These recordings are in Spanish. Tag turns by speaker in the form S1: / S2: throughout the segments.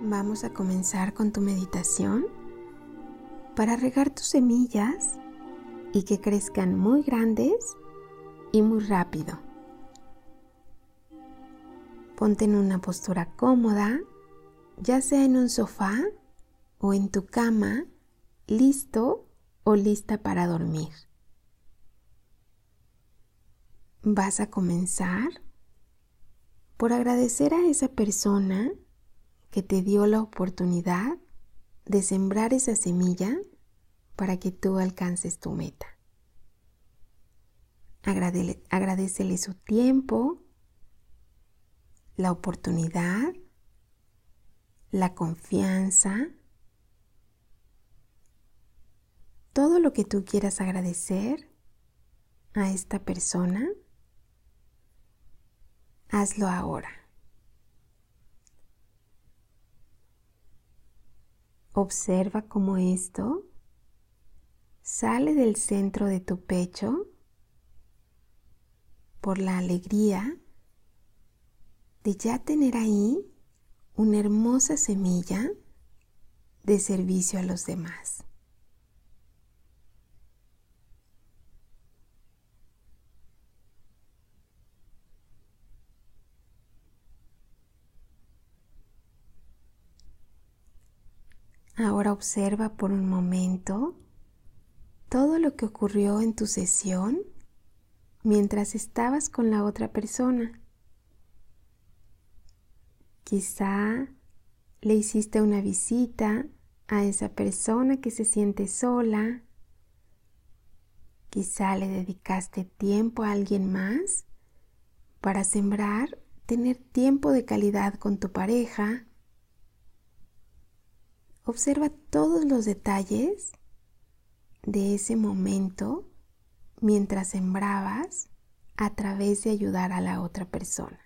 S1: Vamos a comenzar con tu meditación para regar tus semillas y que crezcan muy grandes y muy rápido. Ponte en una postura cómoda, ya sea en un sofá o en tu cama, listo o lista para dormir. Vas a comenzar por agradecer a esa persona que te dio la oportunidad de sembrar esa semilla para que tú alcances tu meta. agradecele su tiempo, la oportunidad, la confianza, todo lo que tú quieras agradecer a esta persona, hazlo ahora. Observa cómo esto sale del centro de tu pecho por la alegría de ya tener ahí una hermosa semilla de servicio a los demás. Ahora observa por un momento todo lo que ocurrió en tu sesión mientras estabas con la otra persona. Quizá le hiciste una visita a esa persona que se siente sola. Quizá le dedicaste tiempo a alguien más para sembrar, tener tiempo de calidad con tu pareja Observa todos los detalles de ese momento mientras sembrabas a través de ayudar a la otra persona.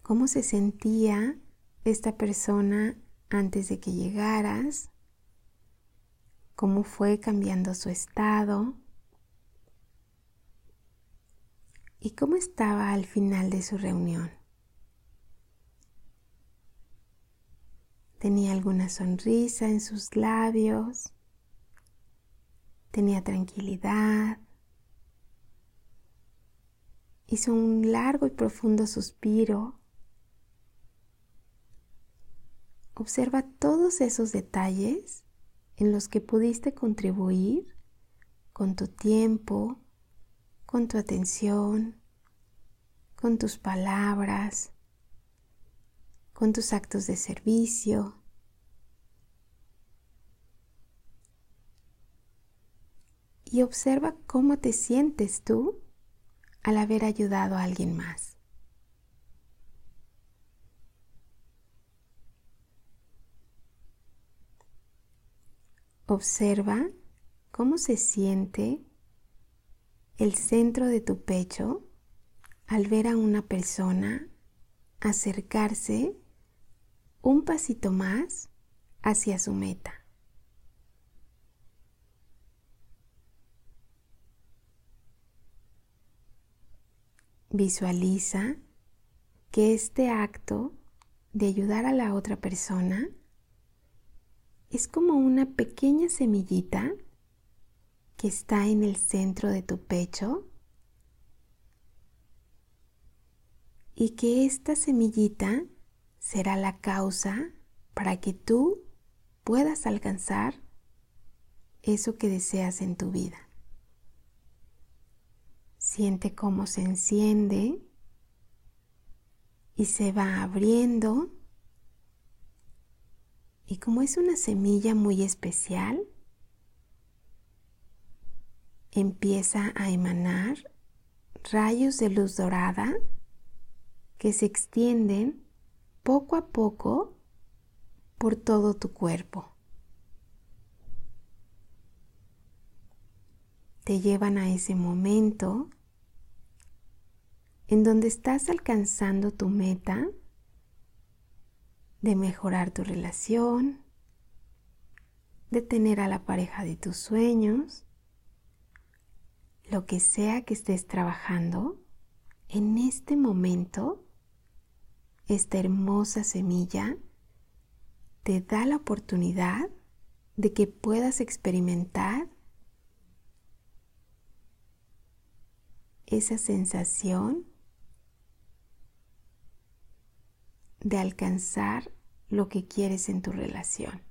S1: ¿Cómo se sentía esta persona antes de que llegaras? ¿Cómo fue cambiando su estado? ¿Y cómo estaba al final de su reunión? Tenía alguna sonrisa en sus labios. Tenía tranquilidad. Hizo un largo y profundo suspiro. Observa todos esos detalles en los que pudiste contribuir con tu tiempo, con tu atención, con tus palabras, con tus actos de servicio. Y observa cómo te sientes tú al haber ayudado a alguien más. Observa cómo se siente el centro de tu pecho al ver a una persona acercarse un pasito más hacia su meta. Visualiza que este acto de ayudar a la otra persona es como una pequeña semillita que está en el centro de tu pecho y que esta semillita será la causa para que tú puedas alcanzar eso que deseas en tu vida. Siente cómo se enciende y se va abriendo. Y como es una semilla muy especial, empieza a emanar rayos de luz dorada que se extienden poco a poco por todo tu cuerpo. Te llevan a ese momento en donde estás alcanzando tu meta de mejorar tu relación, de tener a la pareja de tus sueños, lo que sea que estés trabajando, en este momento esta hermosa semilla te da la oportunidad de que puedas experimentar esa sensación de alcanzar lo que quieres en tu relación.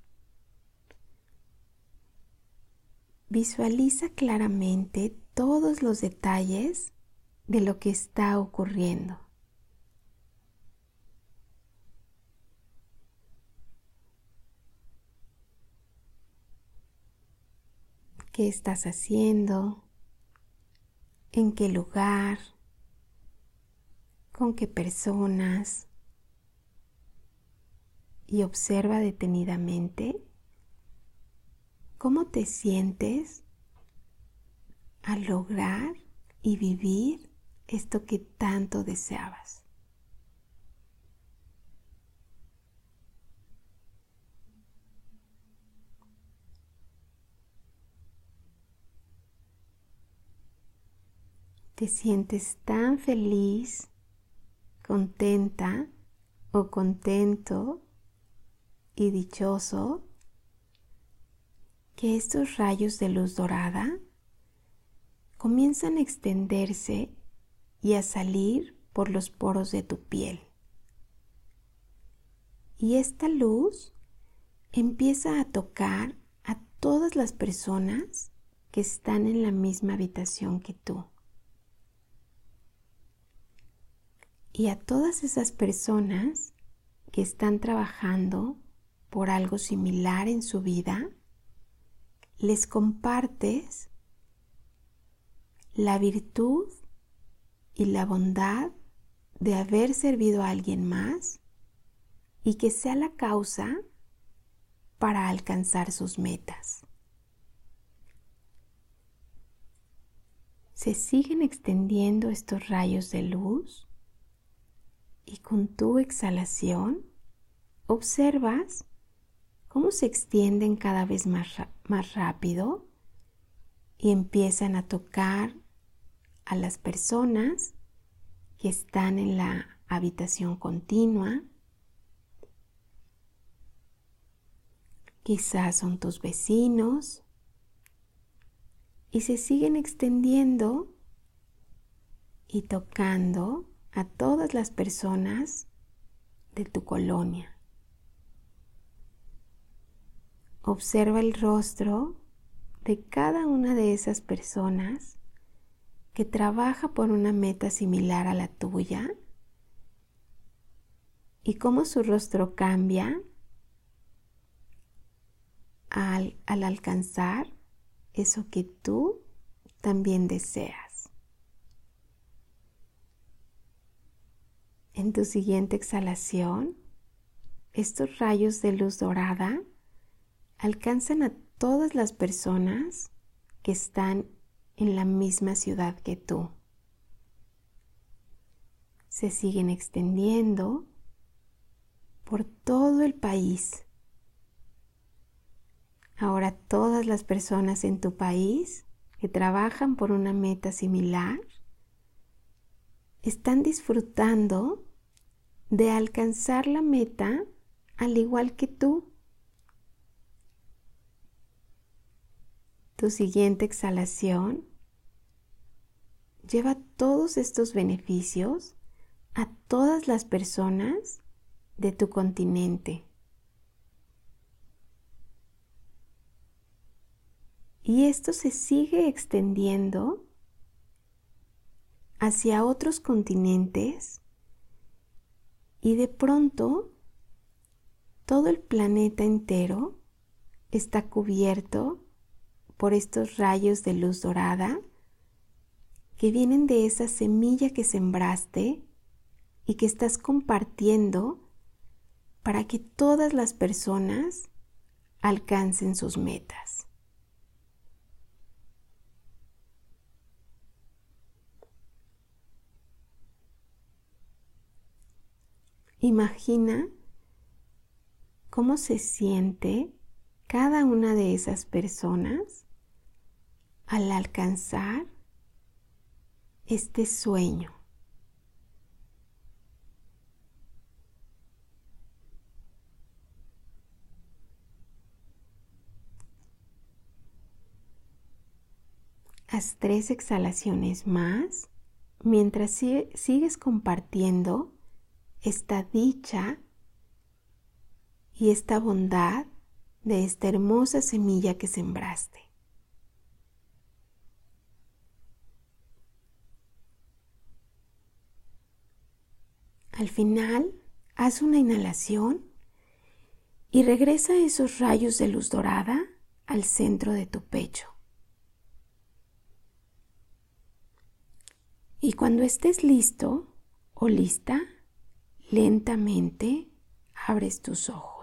S1: Visualiza claramente todos los detalles de lo que está ocurriendo. ¿Qué estás haciendo? ¿En qué lugar? ¿Con qué personas? Y observa detenidamente cómo te sientes al lograr y vivir esto que tanto deseabas. Te sientes tan feliz, contenta o contento y dichoso que estos rayos de luz dorada comienzan a extenderse y a salir por los poros de tu piel. Y esta luz empieza a tocar a todas las personas que están en la misma habitación que tú. Y a todas esas personas que están trabajando por algo similar en su vida, les compartes la virtud y la bondad de haber servido a alguien más y que sea la causa para alcanzar sus metas. Se siguen extendiendo estos rayos de luz y con tu exhalación observas cómo se extienden cada vez más, más rápido y empiezan a tocar a las personas que están en la habitación continua. Quizás son tus vecinos y se siguen extendiendo y tocando a todas las personas de tu colonia. Observa el rostro de cada una de esas personas que trabaja por una meta similar a la tuya y cómo su rostro cambia al, al alcanzar eso que tú también deseas. En tu siguiente exhalación, estos rayos de luz dorada alcanzan a todas las personas que están en la misma ciudad que tú. Se siguen extendiendo por todo el país. Ahora todas las personas en tu país que trabajan por una meta similar están disfrutando de alcanzar la meta al igual que tú. Tu siguiente exhalación lleva todos estos beneficios a todas las personas de tu continente. Y esto se sigue extendiendo hacia otros continentes y de pronto todo el planeta entero está cubierto por estos rayos de luz dorada que vienen de esa semilla que sembraste y que estás compartiendo para que todas las personas alcancen sus metas. Imagina cómo se siente cada una de esas personas al alcanzar este sueño. Haz tres exhalaciones más mientras sigues compartiendo esta dicha y esta bondad de esta hermosa semilla que sembraste. Al final, haz una inhalación y regresa esos rayos de luz dorada al centro de tu pecho. Y cuando estés listo o lista, lentamente abres tus ojos.